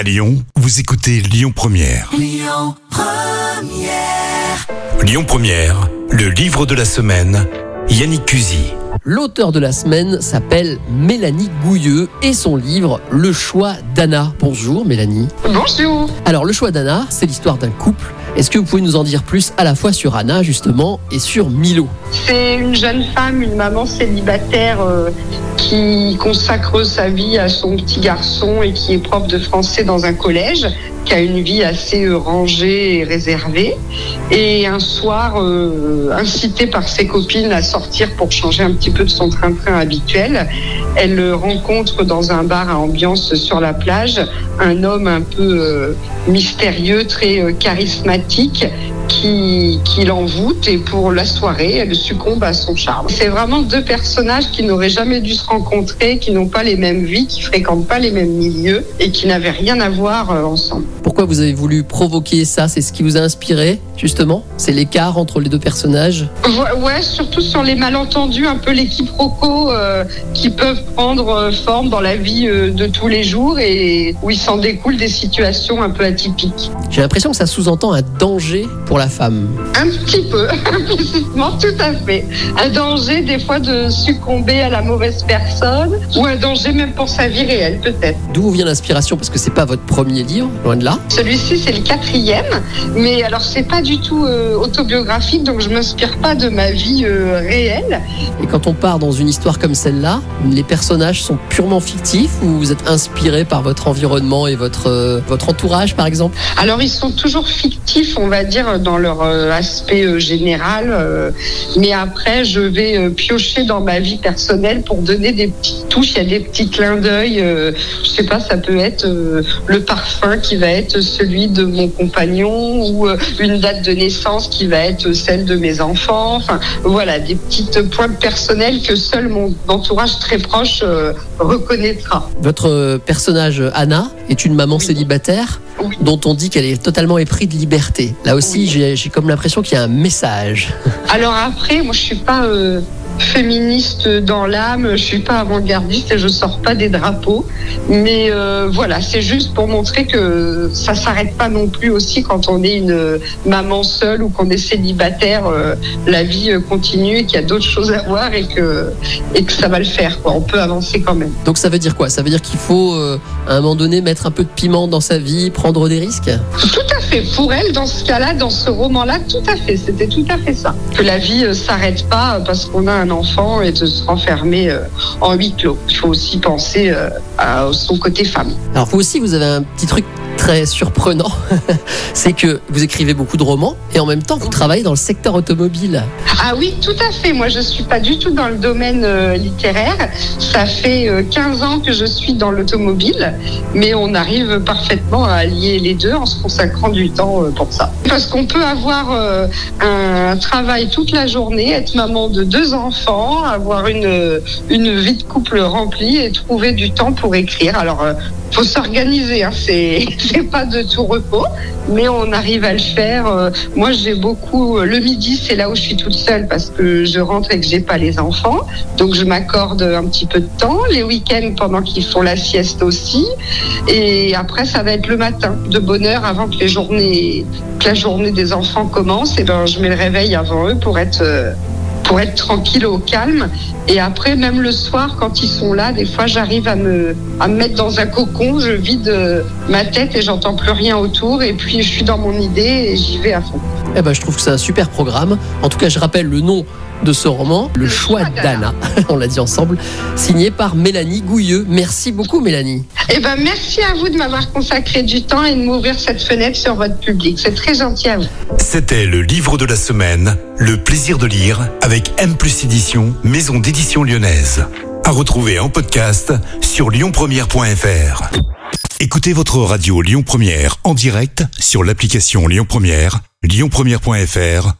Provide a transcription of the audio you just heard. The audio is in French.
À Lyon, vous écoutez Lyon Première. Lyon Première, le livre de la semaine, Yannick Cusy. L'auteur de la semaine s'appelle Mélanie Gouilleux et son livre Le choix d'Anna. Bonjour Mélanie. Bonjour. Alors le choix d'Anna, c'est l'histoire d'un couple. Est-ce que vous pouvez nous en dire plus à la fois sur Anna justement et sur Milo? C'est une jeune femme, une maman célibataire euh, qui consacre sa vie à son petit garçon et qui est prof de français dans un collège, qui a une vie assez euh, rangée et réservée. Et un soir, euh, incitée par ses copines à sortir pour changer un petit peu de son train-train habituel, elle rencontre dans un bar à ambiance sur la plage un homme un peu mystérieux, très euh, charismatique, qui, qui l'envoûte et pour la soirée, elle succombe à son charme. C'est vraiment deux personnages qui n'auraient jamais dû se rencontrer, qui n'ont pas les mêmes vies, qui fréquentent pas les mêmes milieux et qui n'avaient rien à voir euh, ensemble. Pourquoi vous avez voulu provoquer ça? C'est ce qui vous a inspiré justement? C'est l'écart entre les deux personnages? Ouais, ouais, surtout sur les malentendus, un peu les quiproquos euh, qui peuvent prendre euh, forme dans la vie euh, de tous les jours et où il s'en découle des situations un peu atypiques. J'ai l'impression que ça sous-entend un danger pour la femme. Un petit peu, implicitement, tout à fait. Un danger des fois de succomber à la mauvaise personne ou un danger même pour sa vie réelle peut-être. D'où vient l'inspiration Parce que c'est pas votre premier livre, loin de là. Celui-ci c'est le quatrième, mais alors c'est pas du tout euh, autobiographique, donc je m'inspire pas de ma vie euh, réelle. Et quand on part dans une histoire comme celle-là, les personnages sont purement fictifs ou vous êtes inspiré par votre environnement et votre, euh, votre entourage par exemple? Alors ils sont toujours fictifs, on va dire, dans leur euh, aspect euh, général, euh, mais après je vais piocher dans ma vie personnelle pour donner des petites touches, il y a des petits clins d'œil, je sais pas, ça peut être le parfum qui va être celui de mon compagnon ou une date de naissance qui va être celle de mes enfants, enfin voilà, des petites pointes personnelles que seul mon entourage très proche reconnaîtra. Votre personnage Anna est une maman Oui. célibataire. Dont on dit qu'elle est totalement éprise de liberté. Là aussi, Oui. j'ai j'ai comme l'impression qu'il y a un message. Alors après, moi je suis pas euh, féministe dans l'âme, je suis pas avant-gardiste et je sors pas des drapeaux. Mais euh, voilà, c'est juste pour montrer que ça s'arrête pas non plus aussi quand on est une maman seule ou qu'on est célibataire. euh, la vie euh, continue et qu'il y a d'autres choses à voir et que et que ça va le faire. Quoi. On peut avancer quand même. Donc ça veut dire quoi? Ça veut dire qu'il faut euh, à un moment donné mettre un peu de piment dans sa vie, prendre des risques? Tout à fait. Pour elle, dans ce cas-là, dans ce roman-là, tout à fait. C'était tout à fait ça. Que la vie s'arrête pas parce qu'on a un enfant et de se renfermer euh, en huis clos. Il faut aussi penser euh, à son côté femme. Alors vous aussi, vous avez un petit truc très surprenant, c'est que vous écrivez beaucoup de romans et en même temps vous travaillez dans le secteur automobile. Ah oui, tout à fait. Moi, je suis pas du tout dans le domaine euh, littéraire. Ça fait euh, 15 ans que je suis dans l'automobile, mais on arrive parfaitement à allier les deux en se consacrant du temps euh, pour ça. Parce qu'on peut avoir euh, un travail toute la journée, être maman de deux enfants, avoir une, une vie de couple remplie et trouver du temps pour écrire. Alors, faut s'organiser, hein. c'est pas de tout repos, mais on arrive à le faire. Euh, Moi, j'ai beaucoup euh, le midi, c'est là où je suis toute seule parce que je rentre et que j'ai pas les enfants, donc je m'accorde un petit peu de temps. Les week-ends pendant qu'ils font la sieste aussi, et après ça va être le matin, de bonne heure avant que les journées, que la journée des enfants commence. Et ben, je mets le réveil avant eux pour être euh, pour être tranquille au calme. Et après, même le soir, quand ils sont là, des fois, j'arrive à me, à me mettre dans un cocon, je vide euh, ma tête et j'entends plus rien autour. Et puis, je suis dans mon idée et j'y vais à fond. Eh ben, je trouve que c'est un super programme. En tout cas, je rappelle le nom de ce roman, Le, choix d'Anna. On l'a dit ensemble, signé par Mélanie Gouilleux. Merci beaucoup, Mélanie. Eh ben, merci à vous de m'avoir consacré du temps et de m'ouvrir cette fenêtre sur votre public. C'est très gentil à vous. C'était le livre de la semaine, Le plaisir de lire, avec M plus édition, maison d'édition lyonnaise. À retrouver en podcast sur lyonpremière.fr. Écoutez votre radio Lyon Première en direct sur l'application Lyon Première, lyonpremière.fr